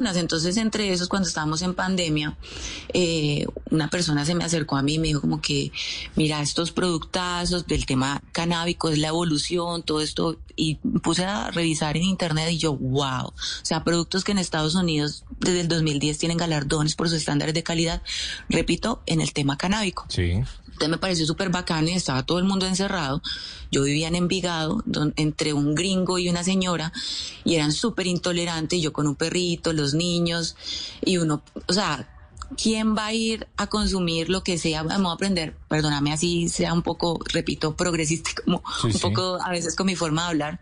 Entonces, entre esos, cuando estábamos en pandemia, eh, una persona se me acercó a mí y me dijo como que, mira, estos productazos del tema canábico, es la evolución, todo esto, y puse a revisar en internet y yo, wow, o sea, productos que en Estados Unidos desde el 2010 tienen galardones por sus estándares de calidad, repito, en el tema canábico. Sí. Entonces me pareció súper bacano y estaba todo el mundo encerrado. Yo vivía en Envigado, don- entre un gringo y una señora, y eran súper intolerantes, y yo con un perrito, los niños, y uno, o sea, ¿quién va a ir a consumir lo que sea? Vamos a aprender, perdóname así sea un poco, repito, progresista, como Sí, un sí. poco a veces con mi forma de hablar.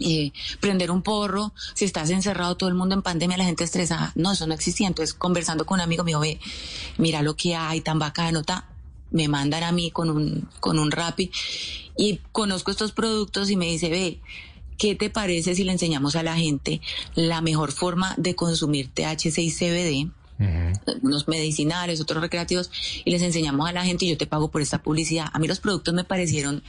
eh, prender un porro, si estás encerrado todo el mundo en pandemia, la gente estresada, no, eso no existía. Entonces, conversando con un amigo, me dijo, ve, mira lo que hay, tan bacano, ta, me mandan a mí con un, con un rapi y conozco estos productos y me dice, ve, ¿qué te parece si le enseñamos a la gente la mejor forma de consumir THC y CBD? unos medicinales, otros recreativos, y les enseñamos a la gente y yo te pago por esta publicidad. A mí los productos me parecieron,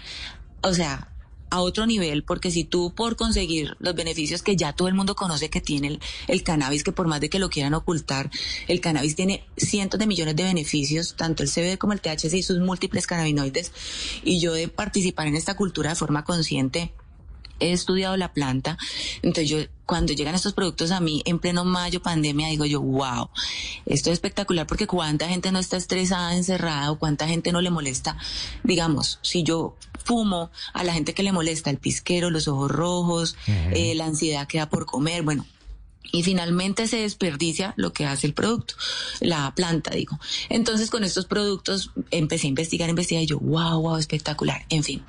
o sea, a otro nivel, porque si tú por conseguir los beneficios que ya todo el mundo conoce que tiene el, cannabis, que por más de que lo quieran ocultar, el cannabis tiene cientos de millones de beneficios, tanto el CBD como el THC y sus múltiples cannabinoides, y yo de participar en esta cultura de forma consciente, he estudiado la planta, entonces yo cuando llegan estos productos a mí en pleno mayo pandemia digo yo, wow, esto es espectacular porque cuánta gente no está estresada, encerrada o cuánta gente no le molesta, digamos, si yo fumo a la gente que le molesta el pisquero, los ojos rojos, eh, la ansiedad que da por comer, bueno, y finalmente se desperdicia lo que hace el producto, la planta, digo. Entonces, con estos productos empecé a investigar, investigar y yo, wow, wow, espectacular. En fin,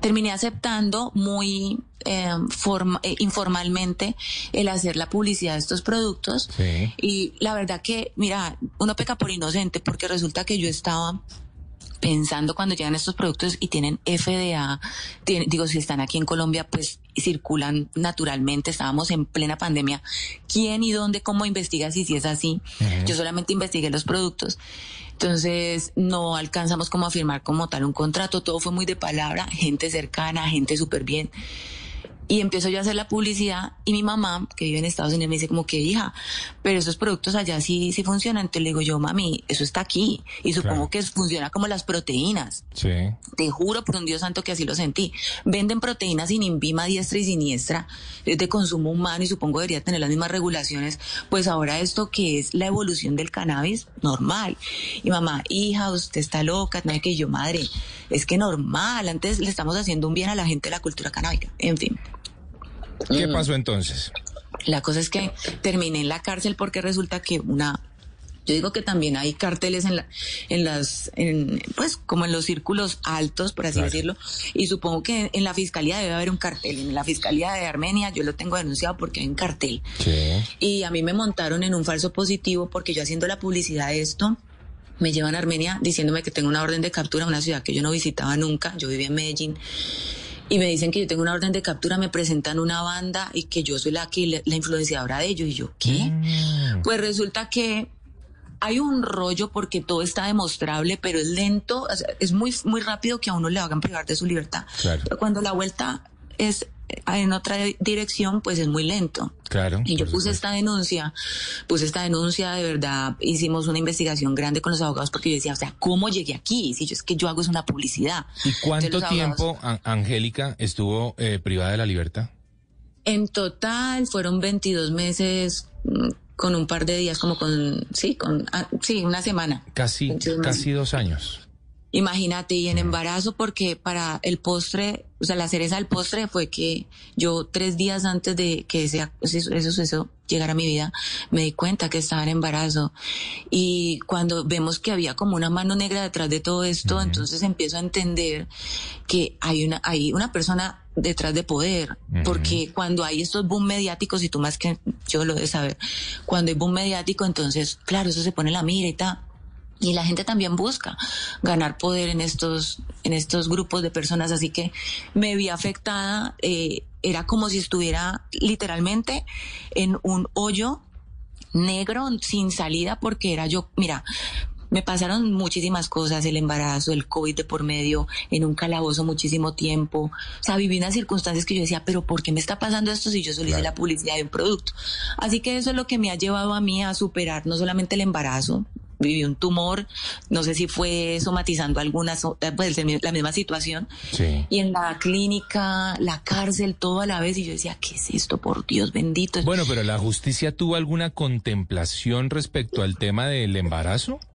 terminé aceptando muy eh, forma- eh, informalmente el hacer la publicidad de estos productos. Sí. Y la verdad que, mira, uno peca por inocente porque resulta que yo estaba pensando cuando llegan estos productos y tienen FDA, tienen- digo, si están aquí en Colombia, pues circulan naturalmente, estábamos en plena pandemia. ¿Quién y dónde, cómo investigas y si es así? Yo solamente investigué los productos. Entonces, no alcanzamos como a firmar como tal un contrato, todo fue muy de palabra, gente cercana, gente súper bien. Y empiezo yo a hacer la publicidad y mi mamá, que vive en Estados Unidos, me dice como que hija, pero esos productos allá sí, sí funcionan. Entonces le digo yo, mami, eso está aquí. Y supongo Claro. que funciona como las proteínas. Sí. Te juro por un Dios santo que así lo sentí. Venden proteínas sin INVIMA diestra y siniestra, es de consumo humano y supongo debería tener las mismas regulaciones. Pues ahora esto que es la evolución del cannabis, normal. Y mamá, hija, usted está loca, no que yo, madre, es que normal. Antes le estamos haciendo un bien a la gente de la cultura canábica. En fin. ¿Qué Mm. pasó entonces? La cosa es que terminé en la cárcel porque resulta que una yo digo que también hay carteles en la, en las, en, pues como en los círculos altos, por así Claro. decirlo, y supongo que en la fiscalía debe haber un cartel. En la fiscalía de Armenia yo lo tengo denunciado porque hay un cartel. Sí. Y a mí me montaron en un falso positivo porque yo haciendo la publicidad de esto, me llevan a Armenia diciéndome que tengo una orden de captura, una ciudad que yo no visitaba nunca, yo vivía en Medellín, y me dicen que yo tengo una orden de captura, me presentan una banda y que yo soy la que la, influenciadora de ellos. Y yo, ¿qué? Mm. Pues resulta que hay un rollo porque todo está demostrable, pero es lento, es muy, muy rápido que a uno le hagan privar de su libertad. Claro. Pero cuando la vuelta es en otra dirección, pues es muy lento. Claro. Y yo puse esta denuncia, puse esta denuncia, de verdad, hicimos una investigación grande con los abogados porque yo decía, o sea, ¿cómo llegué aquí? Si yo es que yo hago es una publicidad. ¿Y cuánto tiempo, An- Angélica, estuvo eh, privada de la libertad? En total fueron 22 meses mm, con un par de días, como con, sí, con, ah, sí, una semana. Casi, 22 meses. casi dos años. Imagínate, y en embarazo, porque para el postre, o sea, la cereza del postre fue que yo tres días antes de que ese, ese suceso llegara a mi vida, me di cuenta que estaba en embarazo. Y cuando vemos que había como una mano negra detrás de todo esto, entonces empiezo a entender que hay una, hay una persona detrás de poder, porque cuando hay estos boom mediáticos, y tú más que yo lo de saber, cuando hay boom mediático, entonces, claro, eso se pone la mira y tal. Y la gente también busca ganar poder en estos, en estos grupos de personas, así que me vi afectada, eh, era como si estuviera literalmente en un hoyo negro sin salida porque era yo, mira, me pasaron muchísimas cosas, el embarazo, el COVID de por medio, en un calabozo muchísimo tiempo. O sea, viví unas circunstancias que yo decía, pero ¿por qué me está pasando esto si yo solo hice la publicidad de un producto? Así que eso es lo que me ha llevado a mí a superar no solamente el embarazo, viví un tumor, no sé si fue somatizando algunas, pues la misma situación. Sí. Y en la clínica, la cárcel, todo a la vez. Y yo decía, ¿qué es esto? Por Dios bendito. Bueno, pero la justicia tuvo alguna contemplación respecto al tema del embarazo.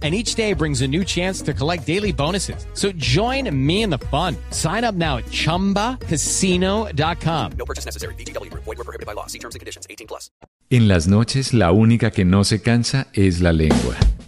and each day brings a new chance to collect daily bonuses. So join me in the fun. Sign up now at ChumbaCasino.com. No purchase necessary. VGW Group. Void were prohibited by law. See terms and conditions. 18 plus. En las noches, la única que no se cansa es la lengua.